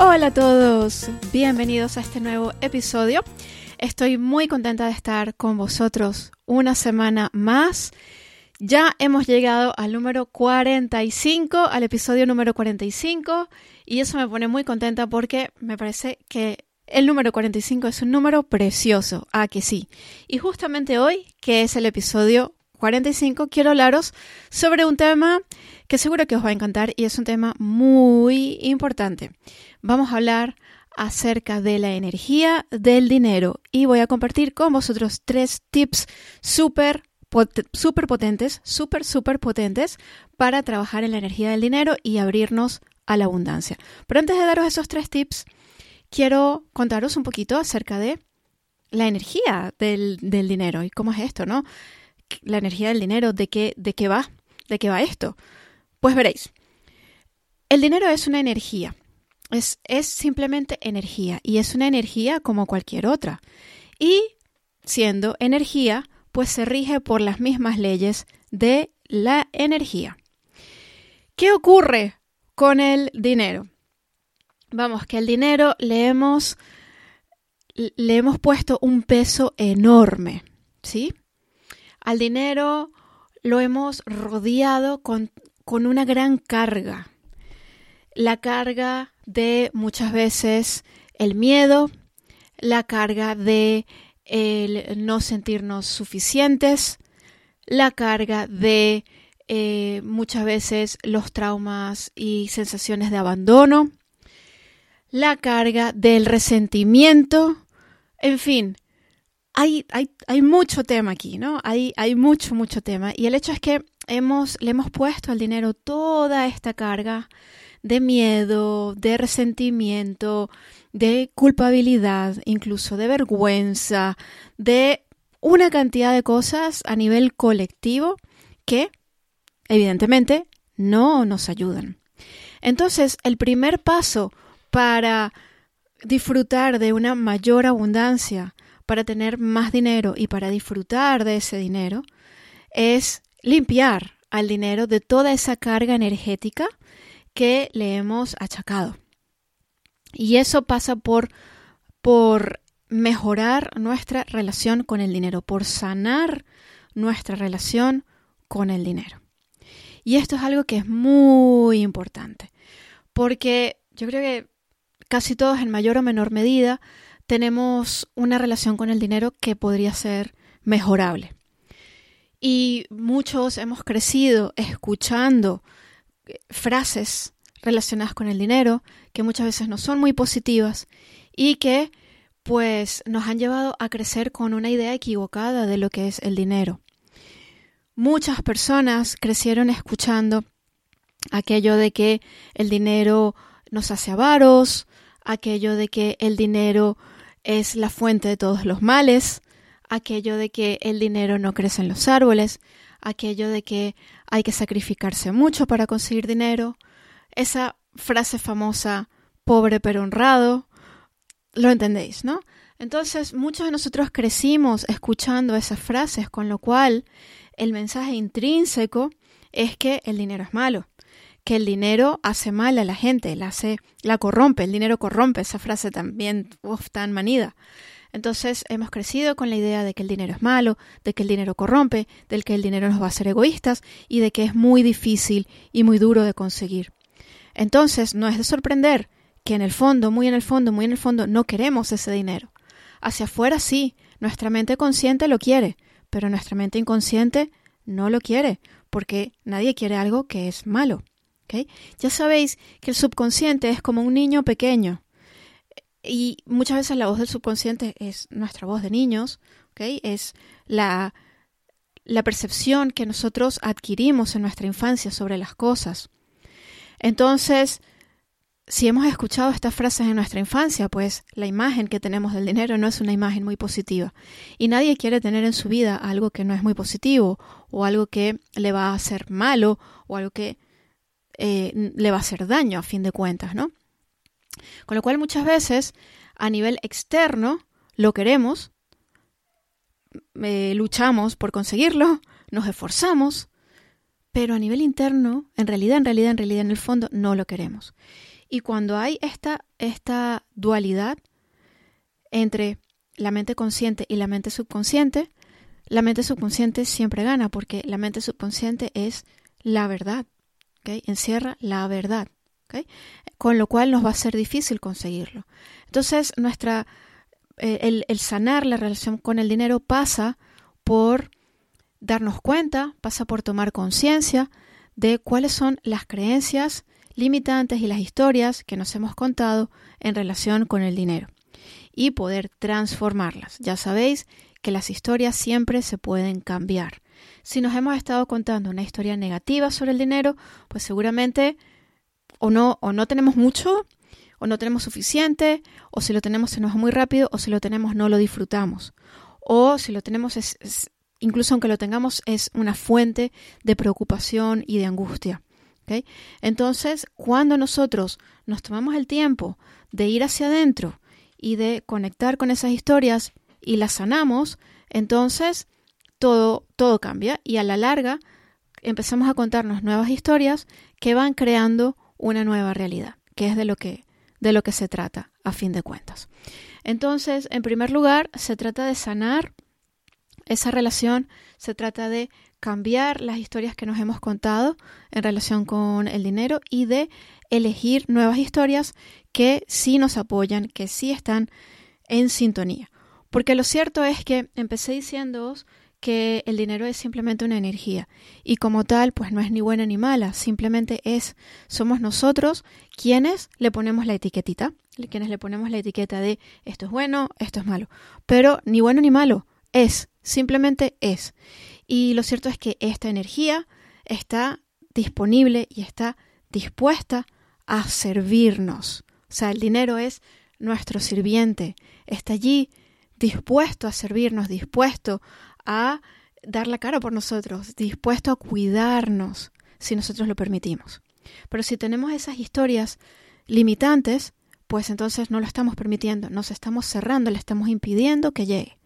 Hola a todos, bienvenidos a este nuevo episodio. Estoy muy contenta de estar con vosotros una semana más. Ya hemos llegado al número 45, al episodio número 45, y eso me pone muy contenta porque me parece que el número 45 es un número precioso. Ah, que sí. Y justamente hoy, que es el episodio 45, quiero hablaros sobre un tema que seguro que os va a encantar y es un tema muy importante. Vamos a hablar acerca de la energía del dinero y voy a compartir con vosotros tres tips súper super potentes, súper, súper potentes para trabajar en la energía del dinero y abrirnos a la abundancia. Pero antes de daros esos tres tips, quiero contaros un poquito acerca de la energía del, del dinero y cómo es esto, ¿no? La energía del dinero, ¿de qué, de qué va? ¿De qué va esto? Pues veréis, el dinero es una energía, es, es simplemente energía y es una energía como cualquier otra. Y siendo energía, pues se rige por las mismas leyes de la energía. ¿Qué ocurre con el dinero? Vamos, que el dinero le hemos, le hemos puesto un peso enorme, ¿sí? Al dinero lo hemos rodeado con con una gran carga. La carga de muchas veces el miedo, la carga de el no sentirnos suficientes, la carga de eh, muchas veces los traumas y sensaciones de abandono, la carga del resentimiento, en fin, hay, mucho tema aquí, ¿no? Hay, hay mucho, mucho tema. Y el hecho es que le hemos puesto al dinero toda esta carga de miedo, de resentimiento, de culpabilidad, incluso de vergüenza, de una cantidad de cosas a nivel colectivo que evidentemente no nos ayudan. Entonces, el primer paso para disfrutar de una mayor abundancia, para tener más dinero y para disfrutar de ese dinero, es limpiar al dinero de toda esa carga energética que le hemos achacado. Y eso pasa por, por mejorar nuestra relación con el dinero, por sanar nuestra relación con el dinero. Y esto es algo que es muy importante, porque yo creo que casi todos en mayor o menor medida tenemos una relación con el dinero que podría ser mejorable. Y muchos hemos crecido escuchando eh, frases relacionadas con el dinero que muchas veces no son muy positivas y que pues nos han llevado a crecer con una idea equivocada de lo que es el dinero. Muchas personas crecieron escuchando aquello de que el dinero nos hace avaros, aquello de que el dinero es la fuente de todos los males, aquello de que el dinero no crece en los árboles, aquello de que hay que sacrificarse mucho para conseguir dinero, esa frase famosa, pobre pero honrado, lo entendéis, ¿no? Entonces, muchos de nosotros crecimos escuchando esas frases, con lo cual el mensaje intrínseco es que el dinero es malo, que el dinero hace mal a la gente, la hace, la corrompe, el dinero corrompe, esa frase también uf, tan manida. Entonces hemos crecido con la idea de que el dinero es malo, de que el dinero corrompe, de que el dinero nos va a hacer egoístas y de que es muy difícil y muy duro de conseguir. Entonces no es de sorprender que en el fondo, muy en el fondo, muy en el fondo, no queremos ese dinero. Hacia afuera sí, nuestra mente consciente lo quiere, pero nuestra mente inconsciente no lo quiere, porque nadie quiere algo que es malo. Ya sabéis que el subconsciente es como un niño pequeño y muchas veces la voz del subconsciente es nuestra voz de niños, ¿okay? es la, la percepción que nosotros adquirimos en nuestra infancia sobre las cosas. Entonces, si hemos escuchado estas frases en nuestra infancia, pues la imagen que tenemos del dinero no es una imagen muy positiva. Y nadie quiere tener en su vida algo que no es muy positivo, o algo que le va a hacer malo, o algo que eh, le va a hacer daño a fin de cuentas, ¿no? Con lo cual muchas veces a nivel externo lo queremos, eh, luchamos por conseguirlo, nos esforzamos, pero a nivel interno, en realidad, en realidad, en realidad, en el fondo, no lo queremos. Y cuando hay esta, esta dualidad entre la mente consciente y la mente subconsciente, la mente subconsciente siempre gana porque la mente subconsciente es la verdad, encierra la verdad, con lo cual nos va a ser difícil conseguirlo. Entonces, nuestra, eh, el, el sanar la relación con el dinero pasa por darnos cuenta, pasa por tomar conciencia de cuáles son las creencias limitantes y las historias que nos hemos contado en relación con el dinero y poder transformarlas. Ya sabéis que las historias siempre se pueden cambiar. Si nos hemos estado contando una historia negativa sobre el dinero, pues seguramente o no, o no tenemos mucho, o no tenemos suficiente, o si lo tenemos se nos va muy rápido, o si lo tenemos no lo disfrutamos. O si lo tenemos es, incluso aunque lo tengamos es una fuente de preocupación y de angustia. Entonces, cuando nosotros nos tomamos el tiempo de ir hacia adentro y de conectar con esas historias y las sanamos, entonces todo, todo cambia y a la larga empezamos a contarnos nuevas historias que van creando una nueva realidad, que es de lo que, de lo que se trata a fin de cuentas. Entonces, en primer lugar, se trata de sanar esa relación, se trata de cambiar las historias que nos hemos contado en relación con el dinero y de elegir nuevas historias que sí nos apoyan, que sí están en sintonía. Porque lo cierto es que empecé diciéndoos que el dinero es simplemente una energía y como tal pues no es ni buena ni mala, simplemente es, somos nosotros quienes le ponemos la etiquetita, quienes le ponemos la etiqueta de esto es bueno, esto es malo, pero ni bueno ni malo, es, simplemente es. Y lo cierto es que esta energía está disponible y está dispuesta a servirnos. O sea, el dinero es nuestro sirviente, está allí dispuesto a servirnos, dispuesto a dar la cara por nosotros, dispuesto a cuidarnos si nosotros lo permitimos. Pero si tenemos esas historias limitantes, pues entonces no lo estamos permitiendo, nos estamos cerrando, le estamos impidiendo que llegue.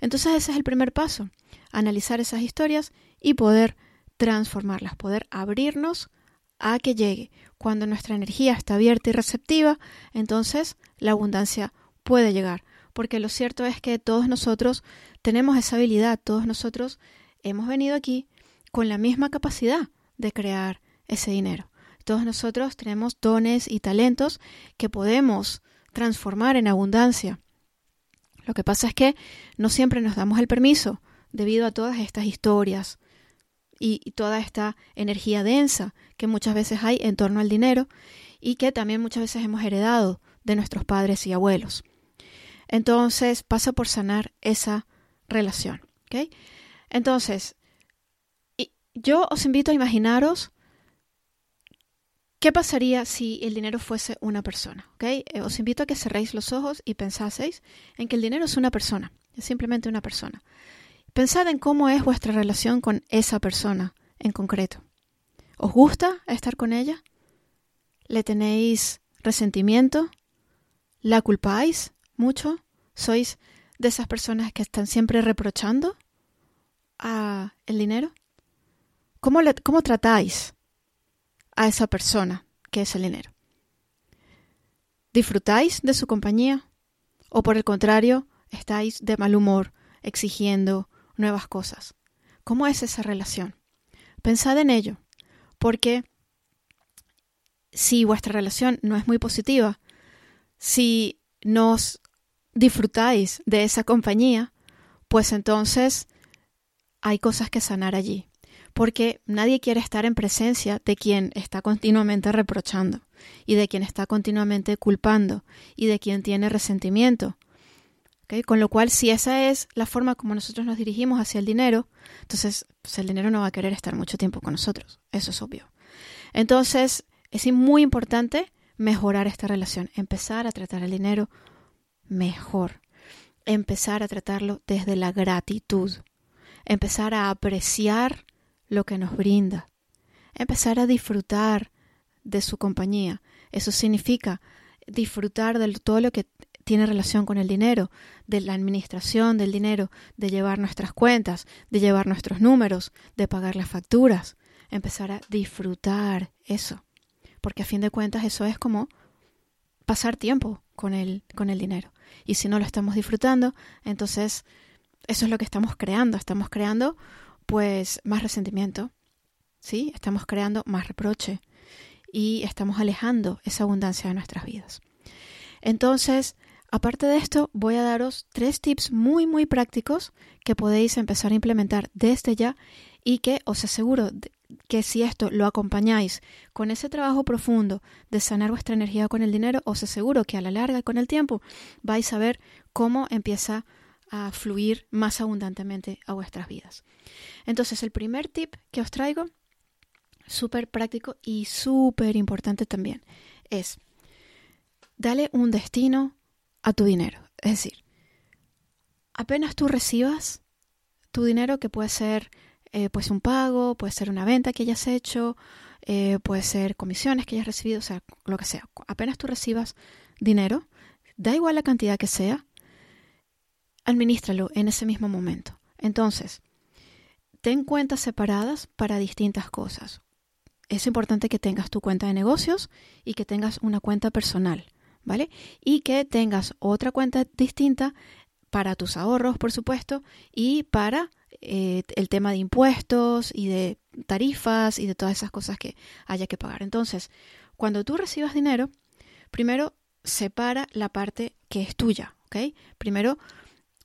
Entonces ese es el primer paso, analizar esas historias y poder transformarlas, poder abrirnos a que llegue. Cuando nuestra energía está abierta y receptiva, entonces la abundancia puede llegar. Porque lo cierto es que todos nosotros tenemos esa habilidad, todos nosotros hemos venido aquí con la misma capacidad de crear ese dinero. Todos nosotros tenemos dones y talentos que podemos transformar en abundancia. Lo que pasa es que no siempre nos damos el permiso debido a todas estas historias y, toda esta energía densa que muchas veces hay en torno al dinero y que también muchas veces hemos heredado de nuestros padres y abuelos. Entonces pasa por sanar esa relación. Entonces, yo os invito a imaginaros qué pasaría si el dinero fuese una persona. Eh, os invito a que cerréis los ojos y pensaseis en que el dinero es una persona, es simplemente una persona. Pensad en cómo es vuestra relación con esa persona en concreto. ¿Os gusta estar con ella? ¿Le tenéis resentimiento? ¿La culpáis mucho? ¿Sois de esas personas que están siempre reprochando a el dinero? ¿Cómo, le, ¿Cómo tratáis a esa persona que es el dinero? ¿Disfrutáis de su compañía? ¿O por el contrario, estáis de mal humor, exigiendo, nuevas cosas. ¿Cómo es esa relación? Pensad en ello, porque si vuestra relación no es muy positiva, si nos disfrutáis de esa compañía, pues entonces hay cosas que sanar allí, porque nadie quiere estar en presencia de quien está continuamente reprochando y de quien está continuamente culpando y de quien tiene resentimiento con lo cual, si esa es la forma como nosotros nos dirigimos hacia el dinero, entonces pues, el dinero no va a querer estar mucho tiempo con nosotros. Eso es obvio. Entonces, es muy importante mejorar esta relación, empezar a tratar el dinero mejor, empezar a tratarlo desde la gratitud, empezar a apreciar lo que nos brinda, empezar a disfrutar de su compañía. Eso significa disfrutar de todo lo que tiene relación con el dinero, de la administración del dinero, de llevar nuestras cuentas, de llevar nuestros números, de pagar las facturas, empezar a disfrutar eso, porque a fin de cuentas eso es como pasar tiempo con el, con el dinero. Y si no lo estamos disfrutando, entonces eso es lo que estamos creando, estamos creando pues más resentimiento, ¿sí? Estamos creando más reproche y estamos alejando esa abundancia de nuestras vidas. Entonces, Aparte de esto, voy a daros tres tips muy muy prácticos que podéis empezar a implementar desde ya y que os aseguro que si esto lo acompañáis con ese trabajo profundo de sanar vuestra energía con el dinero, os aseguro que a la larga y con el tiempo vais a ver cómo empieza a fluir más abundantemente a vuestras vidas. Entonces, el primer tip que os traigo, súper práctico y súper importante también, es dale un destino a tu dinero. Es decir, apenas tú recibas tu dinero, que puede ser eh, pues un pago, puede ser una venta que hayas hecho, eh, puede ser comisiones que hayas recibido, o sea, lo que sea. Apenas tú recibas dinero, da igual la cantidad que sea, administralo en ese mismo momento. Entonces, ten cuentas separadas para distintas cosas. Es importante que tengas tu cuenta de negocios y que tengas una cuenta personal. ¿vale? Y que tengas otra cuenta distinta para tus ahorros, por supuesto, y para eh, el tema de impuestos y de tarifas y de todas esas cosas que haya que pagar. Entonces, cuando tú recibas dinero, primero separa la parte que es tuya, ¿ok? Primero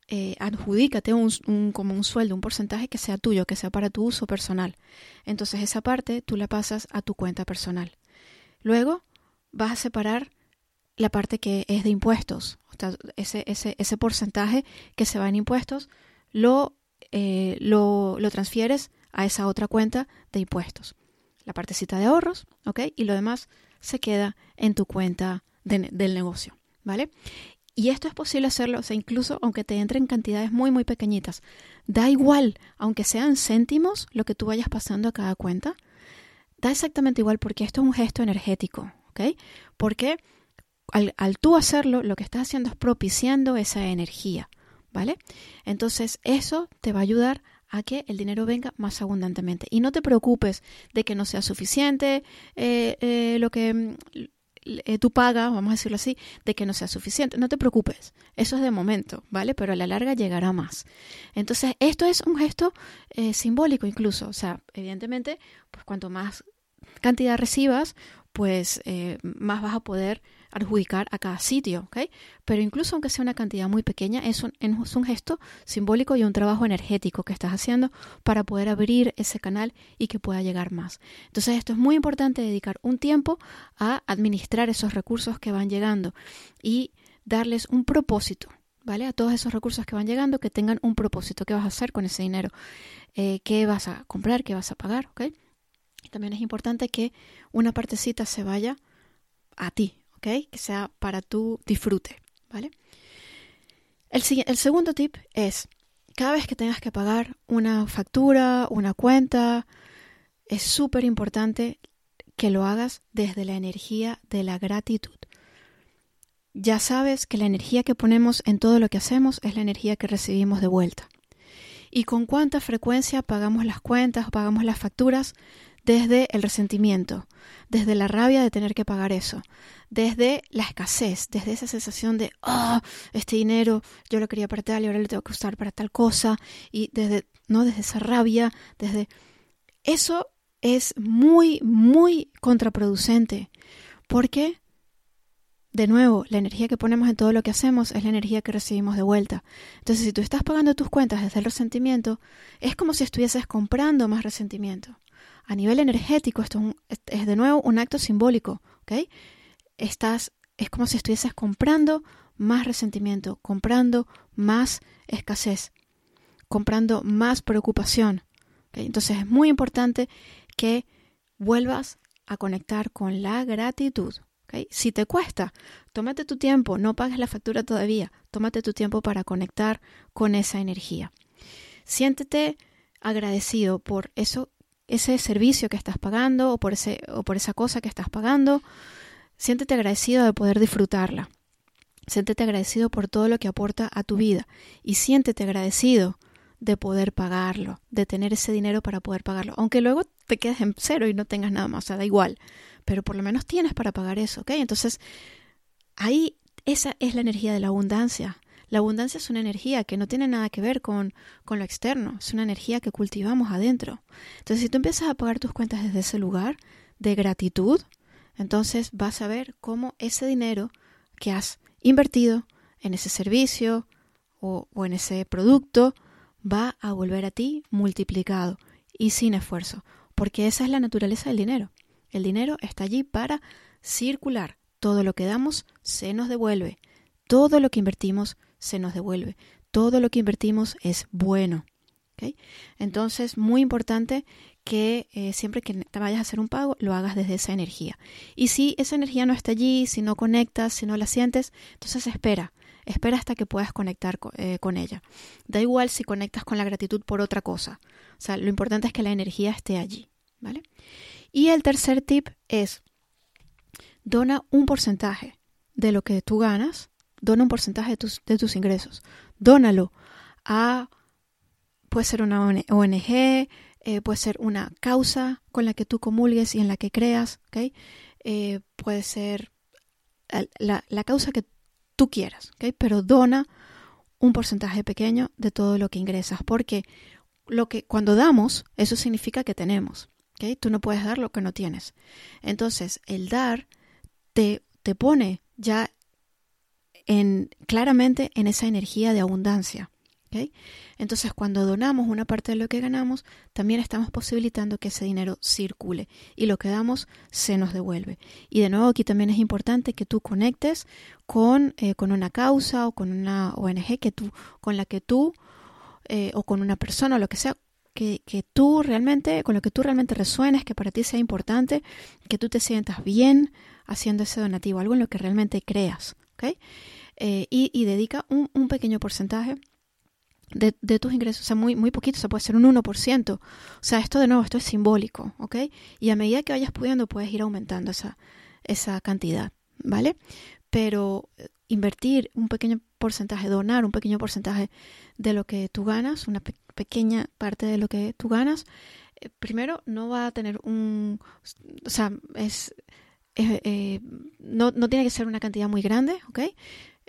eh, adjudícate un, un, como un sueldo, un porcentaje que sea tuyo, que sea para tu uso personal. Entonces esa parte tú la pasas a tu cuenta personal. Luego vas a separar la parte que es de impuestos. ese, ese, ese porcentaje que se va en impuestos lo, eh, lo, lo, transfieres a esa otra cuenta de impuestos. La partecita de ahorros, ¿ok? Y lo demás se queda en tu cuenta del negocio, ¿vale? Y esto es posible hacerlo, o sea, incluso aunque te entren cantidades muy, muy pequeñial. Da igual, aunque sean céntimos lo que tú vayas pasando a cada cuenta, da exactamente igual porque esto es un gesto energético, ¿ok? Porque al, tú hacerlo, lo que estás haciendo es propiciando esa energía, ¿vale? Entonces eso te va a ayudar a que el dinero venga más abundantemente. Y no te preocupes de que no sea suficiente eh, eh, lo que mm, eh, tú pagas, vamos a decirlo así, de que no sea suficiente. No te preocupes, eso es de momento, ¿vale? Pero a la larga llegará más. Entonces, esto es un gesto simbólico incluso. O sea, evidentemente, pues cuanto más cantidad recibas, pues más vas a poder adjudicar a cada sitio, ¿ok? Pero incluso aunque sea una cantidad muy pequeña, es un, es un gesto simbólico y un trabajo energético que estás haciendo para poder abrir ese canal y que pueda llegar más. Entonces esto es muy importante, dedicar un tiempo a administrar esos recursos que van llegando y darles un propósito, ¿vale? A todos esos recursos que van llegando, que tengan un propósito. ¿Qué vas a hacer con ese dinero? Eh, ¿Qué vas a comprar? ¿Qué vas a pagar? ¿Ok? También es importante que una partecita se vaya a ti, que sea para tu disfrute, ¿vale? El, el segundo tip es, cada vez que tengas que pagar una factura, una cuenta, es súper importante que lo hagas desde la energía de la gratitud. Ya sabes que la energía que ponemos en todo lo que hacemos es la energía que recibimos de vuelta. Y con cuánta frecuencia pagamos las cuentas o pagamos las facturas desde el resentimiento, desde la rabia de tener que pagar eso, desde la escasez, desde esa sensación de, oh, este dinero yo lo quería para tal y ahora lo tengo que usar para tal cosa, y desde, no, desde esa rabia, desde... Eso es muy, muy contraproducente, porque, de nuevo, la energía que ponemos en todo lo que hacemos es la energía que recibimos de vuelta. Entonces, si tú estás pagando tus cuentas desde el resentimiento, es como si estuvieses comprando más resentimiento. A nivel energético, esto es, de nuevo un acto simbólico, estás, es como si estuvieses comprando más resentimiento, comprando más escasez, comprando más preocupación. Entonces es muy importante que vuelvas a conectar con la gratitud. Si te cuesta, tómate tu tiempo, no pagues la factura todavía, tómate tu tiempo para conectar con esa energía. Siéntete agradecido por eso, ese servicio que estás pagando o por, ese, o por esa cosa que estás pagando. Siéntete agradecido de poder disfrutarla. Siéntete agradecido por todo lo que aporta a tu vida y siéntete agradecido de poder pagarlo, de tener ese dinero para poder pagarlo, aunque luego te quedes en cero y no tengas nada más, o sea, da igual, pero por lo menos tienes para pagar eso, ¿ok? Entonces, ahí esa es la energía de la abundancia. La abundancia es una energía que no tiene nada que ver con, con lo externo, es una energía que cultivamos adentro. Entonces, si tú empiezas a pagar tus cuentas desde ese lugar de gratitud, entonces vas a ver cómo ese dinero que has invertido en ese servicio o, o en ese producto va a volver a ti multiplicado y sin esfuerzo, porque esa es la naturaleza del dinero. El dinero está allí para circular. Todo lo que damos se nos devuelve. Todo lo que invertimos se nos devuelve. Todo lo que invertimos es bueno. Entonces, muy importante que eh, siempre que te vayas a hacer un pago, lo hagas desde esa energía. Y si esa energía no está allí, si no conectas, si no la sientes, entonces espera. Espera hasta que puedas conectar eh, con ella. Da igual si conectas con la gratitud por otra cosa. O sea, lo importante es que la energía esté allí. ¿Vale? Y el tercer tip es, dona un porcentaje de lo que tú ganas, dona un porcentaje de tus, de tus ingresos. Dónalo a, puede ser una ONG, eh, puede ser una causa con la que tú comulgues y en la que creas, ¿okay? Eh, puede ser la, la, causa que tú quieras, ¿okay? pero dona un porcentaje pequeño de todo lo que ingresas, porque lo que cuando damos, eso significa que tenemos. Tú no puedes dar lo que no tienes. Entonces, el dar te, te pone ya en, claramente en esa energía de abundancia. Entonces, cuando donamos una parte de lo que ganamos, también estamos posibilitando que ese dinero circule y lo que damos se nos devuelve. Y de nuevo, aquí también es importante que tú conectes con, eh, con una causa o con una ONG que tú, con la que tú eh, o con una persona o lo que sea, que, que, tú realmente, con lo que tú realmente resuenes, que para ti sea importante, que tú te sientas bien haciendo ese donativo, algo en lo que realmente creas, ¿ok? Eh, y, dedica un, pequeño porcentaje de, de, tus ingresos, o sea, muy, muy poquito, o sea, puede ser un 1%. O sea, esto de nuevo, esto es simbólico, ¿ok? Y a medida que vayas pudiendo, puedes ir aumentando esa, esa cantidad, ¿vale? Pero eh, invertir un pequeño porcentaje, donar un pequeño porcentaje de lo que tú ganas, una pequeña parte de lo que tú ganas, eh, primero no va a tener un, o sea, es, eh, no, no, tiene que ser una cantidad muy grande, ¿ok?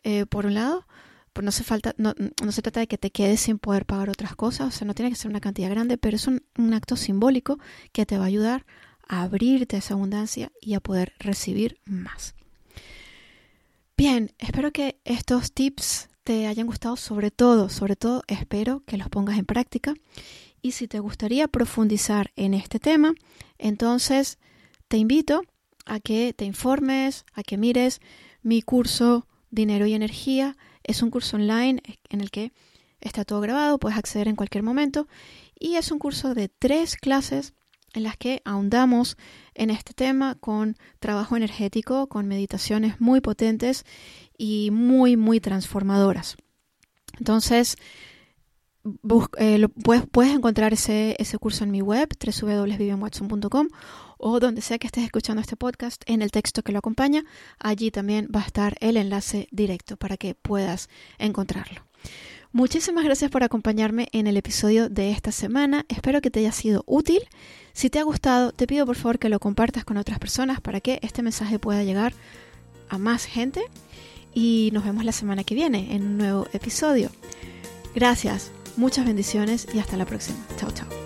Eh, por un lado, pues no se falta, no, se trata de que te quedes sin poder pagar otras cosas, o sea, no tiene que ser una cantidad grande, pero es un, un acto simbólico que te va a ayudar a abrirte a esa abundancia y a poder recibir más. Bien, espero que estos tips te hayan gustado, sobre todo, sobre todo espero que los pongas en práctica. Y si te gustaría profundizar en este tema, entonces te invito a que te informes, a que mires mi curso Dinero y Energía. Es un curso online en el que está todo grabado, puedes acceder en cualquier momento. Y es un curso de tres clases en las que ahondamos en este tema con trabajo energético, con meditaciones muy potentes y muy, muy transformadoras. Entonces, eh, puedes, puedes, encontrar ese, ese, curso en mi web, www.vivianwatson.com, o donde sea que estés escuchando este podcast, en el texto que lo acompaña, allí también va a estar el enlace directo para que puedas encontrarlo. Muchísimas gracias por acompañarme en el episodio de esta semana. Espero que te haya sido útil. Si te ha gustado, te pido por favor que lo compartas con otras personas para que este mensaje pueda llegar a más gente. Y nos vemos la semana que viene en un nuevo episodio. Gracias, muchas bendiciones y hasta la próxima. Chao, chao.